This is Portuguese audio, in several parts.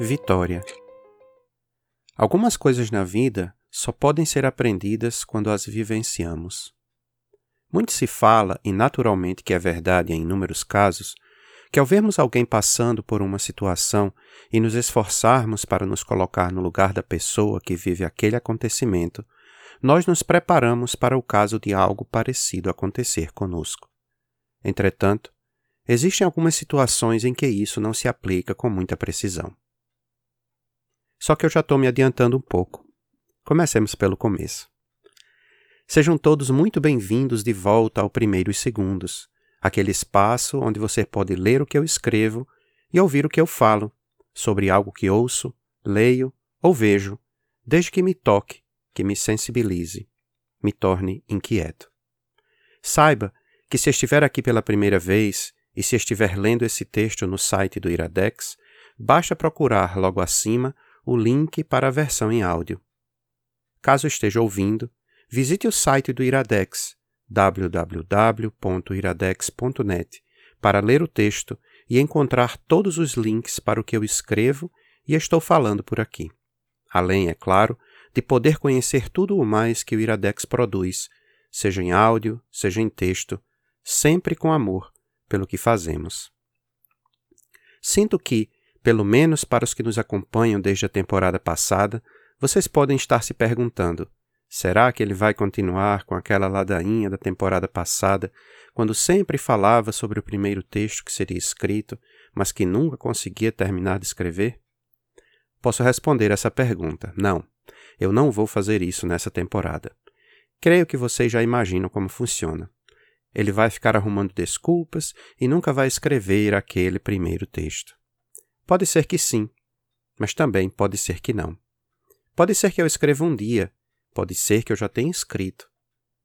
Vitória. Algumas coisas na vida só podem ser aprendidas quando as vivenciamos. Muito se fala, e naturalmente que é verdade em inúmeros casos, que ao vermos alguém passando por uma situação e nos esforçarmos para nos colocar no lugar da pessoa que vive aquele acontecimento, nós nos preparamos para o caso de algo parecido acontecer conosco. Entretanto, existem algumas situações em que isso não se aplica com muita precisão. Só que eu já estou me adiantando um pouco. Comecemos pelo começo. Sejam todos muito bem-vindos de volta ao Primeiros Segundos, aquele espaço onde você pode ler o que eu escrevo e ouvir o que eu falo, sobre algo que ouço, leio ou vejo, desde que me toque, que me sensibilize, me torne inquieto. Saiba que se estiver aqui pela primeira vez e se estiver lendo esse texto no site do Iradex, basta procurar logo acima o link para a versão em áudio. Caso esteja ouvindo, visite o site do Iradex, www.iradex.net, para ler o texto e encontrar todos os links para o que eu escrevo e estou falando por aqui. Além, é claro, de poder conhecer tudo o mais que o Iradex produz, seja em áudio, seja em texto, sempre com amor pelo que fazemos. Sinto que, pelo menos para os que nos acompanham desde a temporada passada, vocês podem estar se perguntando: será que ele vai continuar com aquela ladainha da temporada passada, quando sempre falava sobre o primeiro texto que seria escrito, mas que nunca conseguia terminar de escrever? Posso responder essa pergunta: não, eu não vou fazer isso nessa temporada. Creio que vocês já imaginam como funciona. Ele vai ficar arrumando desculpas e nunca vai escrever aquele primeiro texto. Pode ser que sim, mas também pode ser que não. Pode ser que eu escreva um dia, pode ser que eu já tenha escrito,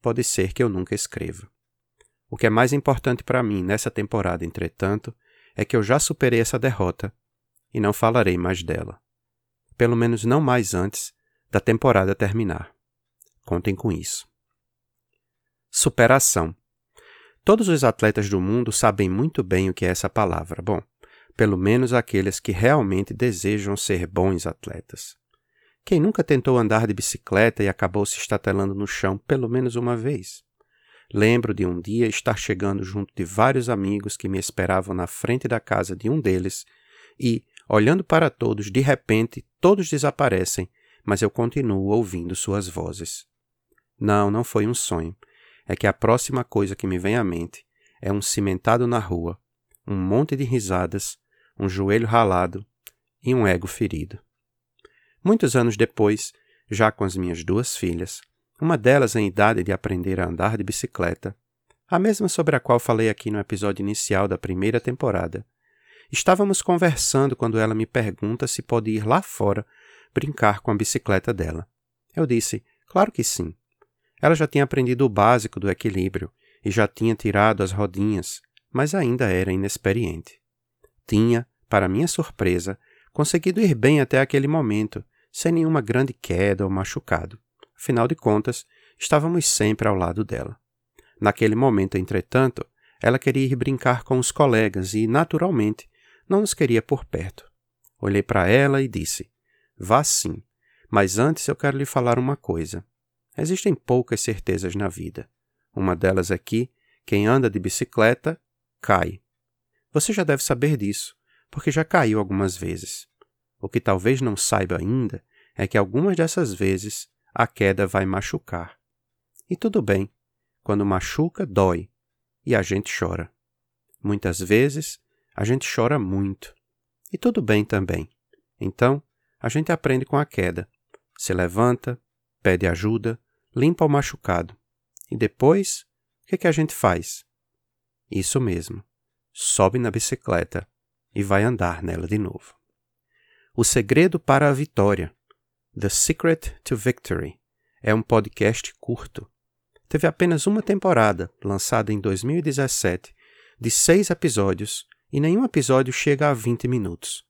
pode ser que eu nunca escreva. O que é mais importante para mim nessa temporada, entretanto, é que eu já superei essa derrota e não falarei mais dela. Pelo menos não mais antes da temporada terminar. Contem com isso. Superação. Todos os atletas do mundo sabem muito bem o que é essa palavra. Bom, pelo menos aqueles que realmente desejam ser bons atletas. Quem nunca tentou andar de bicicleta e acabou se estatelando no chão pelo menos uma vez? Lembro de um dia estar chegando junto de vários amigos que me esperavam na frente da casa de um deles e, olhando para todos, de repente todos desaparecem, mas eu continuo ouvindo suas vozes. Não, não foi um sonho. É que a próxima coisa que me vem à mente é um cimentado na rua, um monte de risadas um joelho ralado e um ego ferido. Muitos anos depois, já com as minhas duas filhas, uma delas em idade de aprender a andar de bicicleta, a mesma sobre a qual falei aqui no episódio inicial da primeira temporada, estávamos conversando quando ela me pergunta se pode ir lá fora brincar com a bicicleta dela. Eu disse: Claro que sim. Ela já tinha aprendido o básico do equilíbrio e já tinha tirado as rodinhas, mas ainda era inexperiente. Tinha, para minha surpresa, conseguido ir bem até aquele momento, sem nenhuma grande queda ou machucado. Afinal de contas, estávamos sempre ao lado dela. Naquele momento, entretanto, ela queria ir brincar com os colegas e, naturalmente, não nos queria por perto. Olhei para ela e disse: Vá sim, mas antes eu quero lhe falar uma coisa. Existem poucas certezas na vida. Uma delas é que quem anda de bicicleta cai. Você já deve saber disso, porque já caiu algumas vezes. O que talvez não saiba ainda é que algumas dessas vezes a queda vai machucar. E tudo bem, quando machuca, dói, e a gente chora. Muitas vezes a gente chora muito, e tudo bem também. Então, a gente aprende com a queda, se levanta, pede ajuda, limpa o machucado. E depois, o que, que a gente faz? Isso mesmo sobe na bicicleta e vai andar nela de novo. O Segredo para a Vitória, The Secret to Victory, é um podcast curto. Teve apenas uma temporada, lançada em 2017, de seis episódios, e nenhum episódio chega a 20 minutos.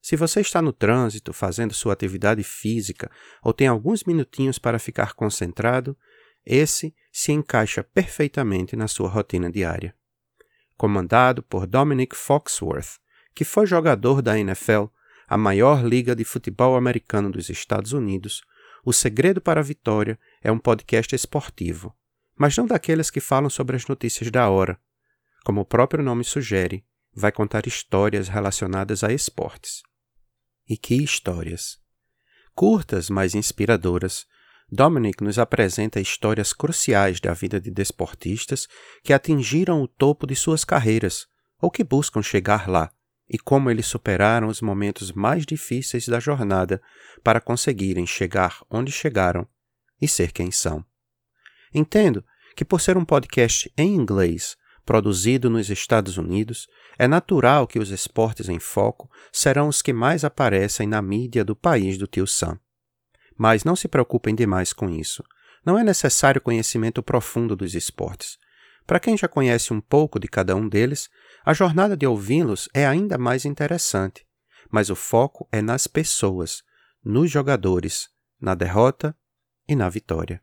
Se você está no trânsito fazendo sua atividade física ou tem alguns minutinhos para ficar concentrado, esse se encaixa perfeitamente na sua rotina diária. Comandado por Dominic Foxworth, que foi jogador da NFL, a maior liga de futebol americano dos Estados Unidos, o segredo para a vitória é um podcast esportivo, mas não daqueles que falam sobre as notícias da hora. Como o próprio nome sugere, vai contar histórias relacionadas a esportes. E que histórias! Curtas, mas inspiradoras, Dominic nos apresenta histórias cruciais da vida de desportistas que atingiram o topo de suas carreiras ou que buscam chegar lá, e como eles superaram os momentos mais difíceis da jornada para conseguirem chegar onde chegaram e ser quem são. Entendo que, por ser um podcast em inglês, produzido nos Estados Unidos, é natural que os esportes em foco serão os que mais aparecem na mídia do país do tio Sam. Mas não se preocupem demais com isso. Não é necessário conhecimento profundo dos esportes. Para quem já conhece um pouco de cada um deles, a jornada de ouvi-los é ainda mais interessante. Mas o foco é nas pessoas, nos jogadores, na derrota e na vitória.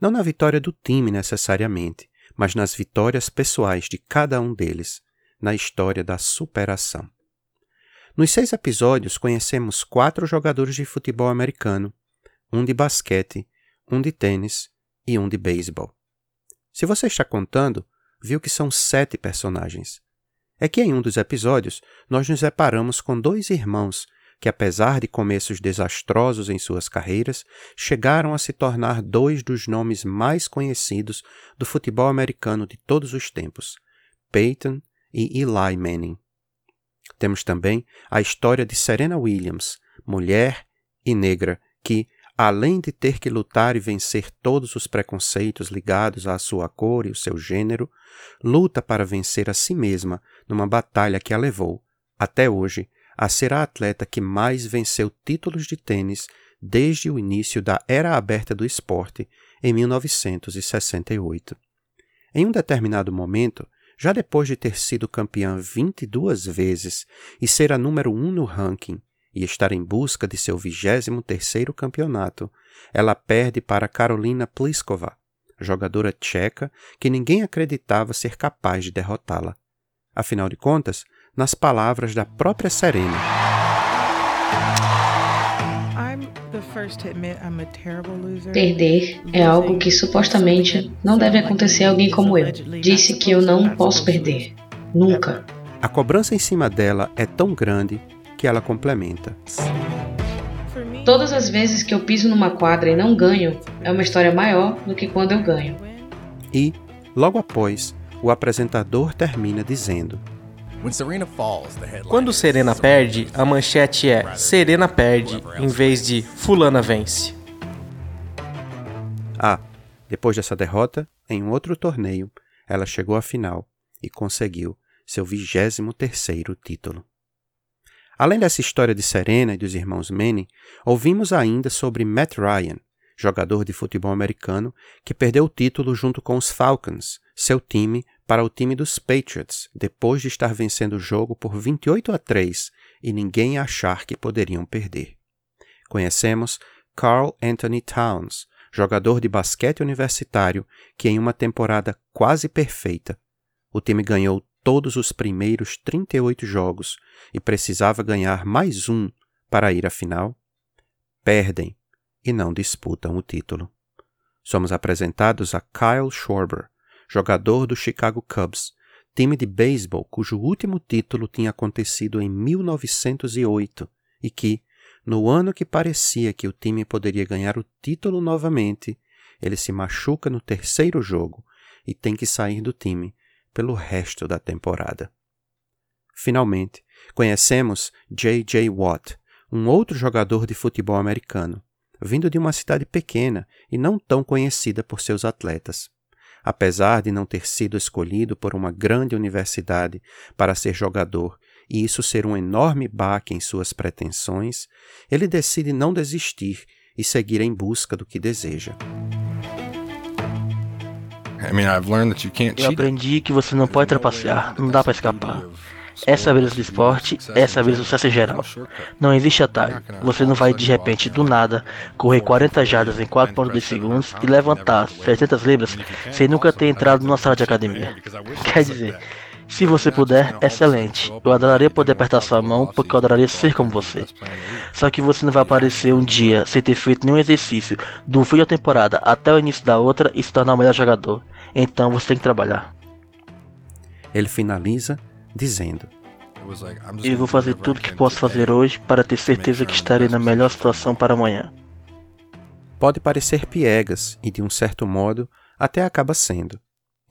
Não na vitória do time necessariamente, mas nas vitórias pessoais de cada um deles, na história da superação. Nos seis episódios, conhecemos quatro jogadores de futebol americano, um de basquete, um de tênis e um de beisebol. Se você está contando, viu que são sete personagens. É que em um dos episódios nós nos deparamos com dois irmãos que, apesar de começos desastrosos em suas carreiras, chegaram a se tornar dois dos nomes mais conhecidos do futebol americano de todos os tempos, Peyton e Eli Manning. Temos também a história de Serena Williams, mulher e negra, que, além de ter que lutar e vencer todos os preconceitos ligados à sua cor e o seu gênero, luta para vencer a si mesma numa batalha que a levou, até hoje, a ser a atleta que mais venceu títulos de tênis desde o início da era aberta do esporte em 1968. Em um determinado momento, já depois de ter sido campeã 22 vezes e ser a número um no ranking e estar em busca de seu 23º campeonato, ela perde para Carolina Pliskova, jogadora tcheca que ninguém acreditava ser capaz de derrotá-la. Afinal de contas, nas palavras da própria Serena. Perder é algo que supostamente não deve acontecer a alguém como eu. Disse que eu não posso perder. Nunca. A cobrança em cima dela é tão grande que ela complementa. Todas as vezes que eu piso numa quadra e não ganho, é uma história maior do que quando eu ganho. E, logo após, o apresentador termina dizendo: quando Serena perde, a manchete é Serena perde em vez de Fulana vence. Ah, depois dessa derrota, em um outro torneio, ela chegou à final e conseguiu seu 23 terceiro título. Além dessa história de Serena e dos irmãos Manning, ouvimos ainda sobre Matt Ryan, jogador de futebol americano que perdeu o título junto com os Falcons, seu time, para o time dos Patriots, depois de estar vencendo o jogo por 28 a 3 e ninguém achar que poderiam perder. Conhecemos Carl Anthony Towns, jogador de basquete universitário que, em uma temporada quase perfeita, o time ganhou todos os primeiros 38 jogos e precisava ganhar mais um para ir à final, perdem e não disputam o título. Somos apresentados a Kyle Schwarber, jogador do Chicago Cubs, time de beisebol cujo último título tinha acontecido em 1908 e que, no ano que parecia que o time poderia ganhar o título novamente, ele se machuca no terceiro jogo e tem que sair do time pelo resto da temporada. Finalmente, conhecemos J.J. Watt, um outro jogador de futebol americano, vindo de uma cidade pequena e não tão conhecida por seus atletas. Apesar de não ter sido escolhido por uma grande universidade para ser jogador e isso ser um enorme baque em suas pretensões, ele decide não desistir e seguir em busca do que deseja. Eu aprendi que você não pode trapacear, não dá para escapar. É saber do esporte, é saber do sucesso em geral. Não existe atalho. Você não vai de repente, do nada, correr 40 jardas em 4.2 segundos e levantar 700 libras sem nunca ter entrado numa sala de academia. Quer dizer, se você puder, excelente. Eu adoraria poder apertar sua mão, porque eu adoraria ser como você. Só que você não vai aparecer um dia sem ter feito nenhum exercício, do fim da temporada até o início da outra e se tornar o melhor jogador. Então você tem que trabalhar. Ele finaliza dizendo: Eu vou fazer tudo que posso fazer hoje para ter certeza que estarei na melhor situação para amanhã. Pode parecer piegas e, de um certo modo, até acaba sendo.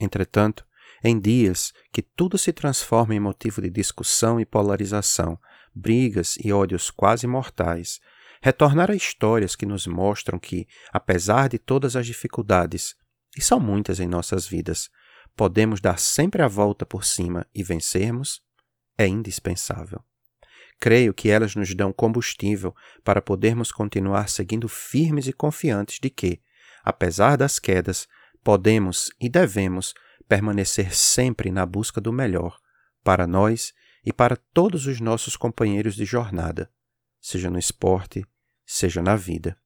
Entretanto, em dias que tudo se transforma em motivo de discussão e polarização, brigas e ódios quase mortais, retornar a histórias que nos mostram que, apesar de todas as dificuldades, e são muitas em nossas vidas, podemos dar sempre a volta por cima e vencermos, é indispensável. Creio que elas nos dão combustível para podermos continuar seguindo firmes e confiantes de que, apesar das quedas, podemos e devemos permanecer sempre na busca do melhor para nós e para todos os nossos companheiros de jornada, seja no esporte, seja na vida.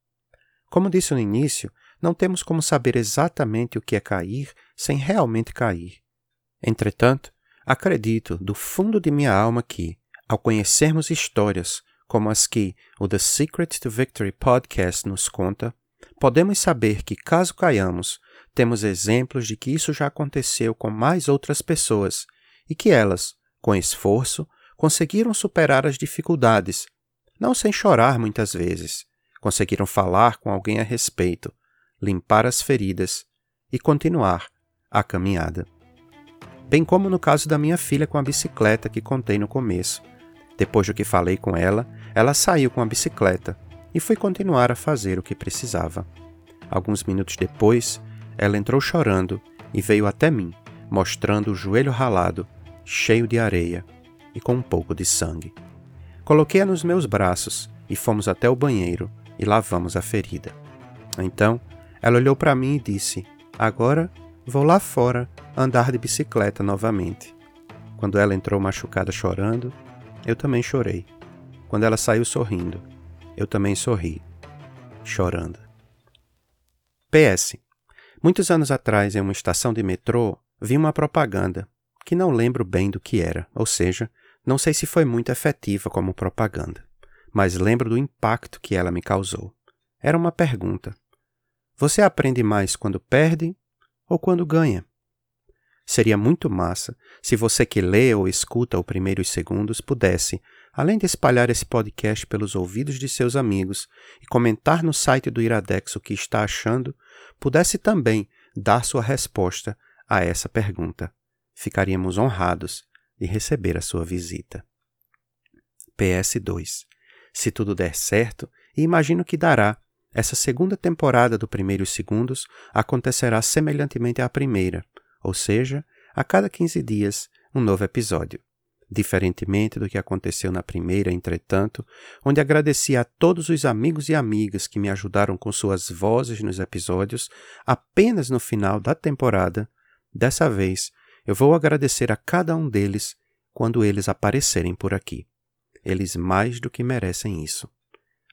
Como disse no início, não temos como saber exatamente o que é cair sem realmente cair. Entretanto, acredito do fundo de minha alma que, ao conhecermos histórias como as que o The Secret to Victory podcast nos conta, podemos saber que, caso caiamos, temos exemplos de que isso já aconteceu com mais outras pessoas e que elas, com esforço, conseguiram superar as dificuldades, não sem chorar muitas vezes, conseguiram falar com alguém a respeito, limpar as feridas e continuar a caminhada. Bem como no caso da minha filha com a bicicleta que contei no começo. Depois do que falei com ela, ela saiu com a bicicleta e foi continuar a fazer o que precisava. Alguns minutos depois, ela entrou chorando e veio até mim, mostrando o joelho ralado, cheio de areia e com um pouco de sangue. Coloquei-a nos meus braços e fomos até o banheiro e lavamos a ferida. Então, ela olhou para mim e disse: Agora vou lá fora andar de bicicleta novamente. Quando ela entrou machucada chorando, eu também chorei. Quando ela saiu sorrindo, eu também sorri, chorando. PS. Muitos anos atrás, em uma estação de metrô, vi uma propaganda que não lembro bem do que era, ou seja, não sei se foi muito efetiva como propaganda, mas lembro do impacto que ela me causou. Era uma pergunta: Você aprende mais quando perde ou quando ganha? Seria muito massa se você que lê ou escuta o primeiros segundos pudesse, além de espalhar esse podcast pelos ouvidos de seus amigos e comentar no site do Iradex o que está achando, pudesse também dar sua resposta a essa pergunta. Ficaríamos honrados de receber a sua visita. PS2. Se tudo der certo, e imagino que dará, essa segunda temporada do Primeiros Segundos acontecerá semelhantemente à primeira, ou seja, a cada 15 dias, um novo episódio. Diferentemente do que aconteceu na primeira, entretanto, onde agradeci a todos os amigos e amigas que me ajudaram com suas vozes nos episódios, apenas no final da temporada, dessa vez eu vou agradecer a cada um deles quando eles aparecerem por aqui. Eles mais do que merecem isso.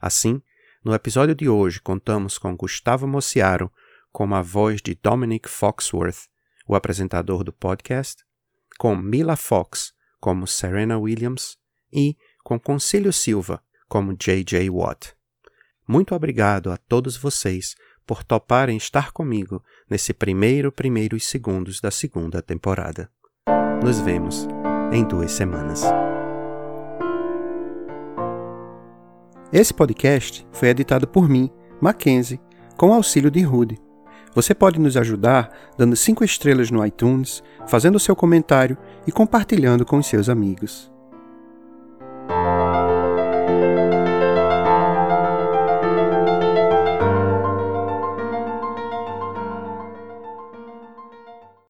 Assim, no episódio de hoje contamos com Gustavo Mociaro como a voz de Dominic Foxworth, o apresentador do podcast, com Mila Fox como Serena Williams e com Concílio Silva como J.J. Watt. Muito obrigado a todos vocês por toparem estar comigo nesse primeiro primeiros segundos da segunda temporada. Nos vemos em duas semanas. Esse podcast foi editado por mim, Mackenzie, com auxílio de Rude. Você pode nos ajudar dando 5 estrelas no iTunes, fazendo seu comentário e compartilhando com seus amigos.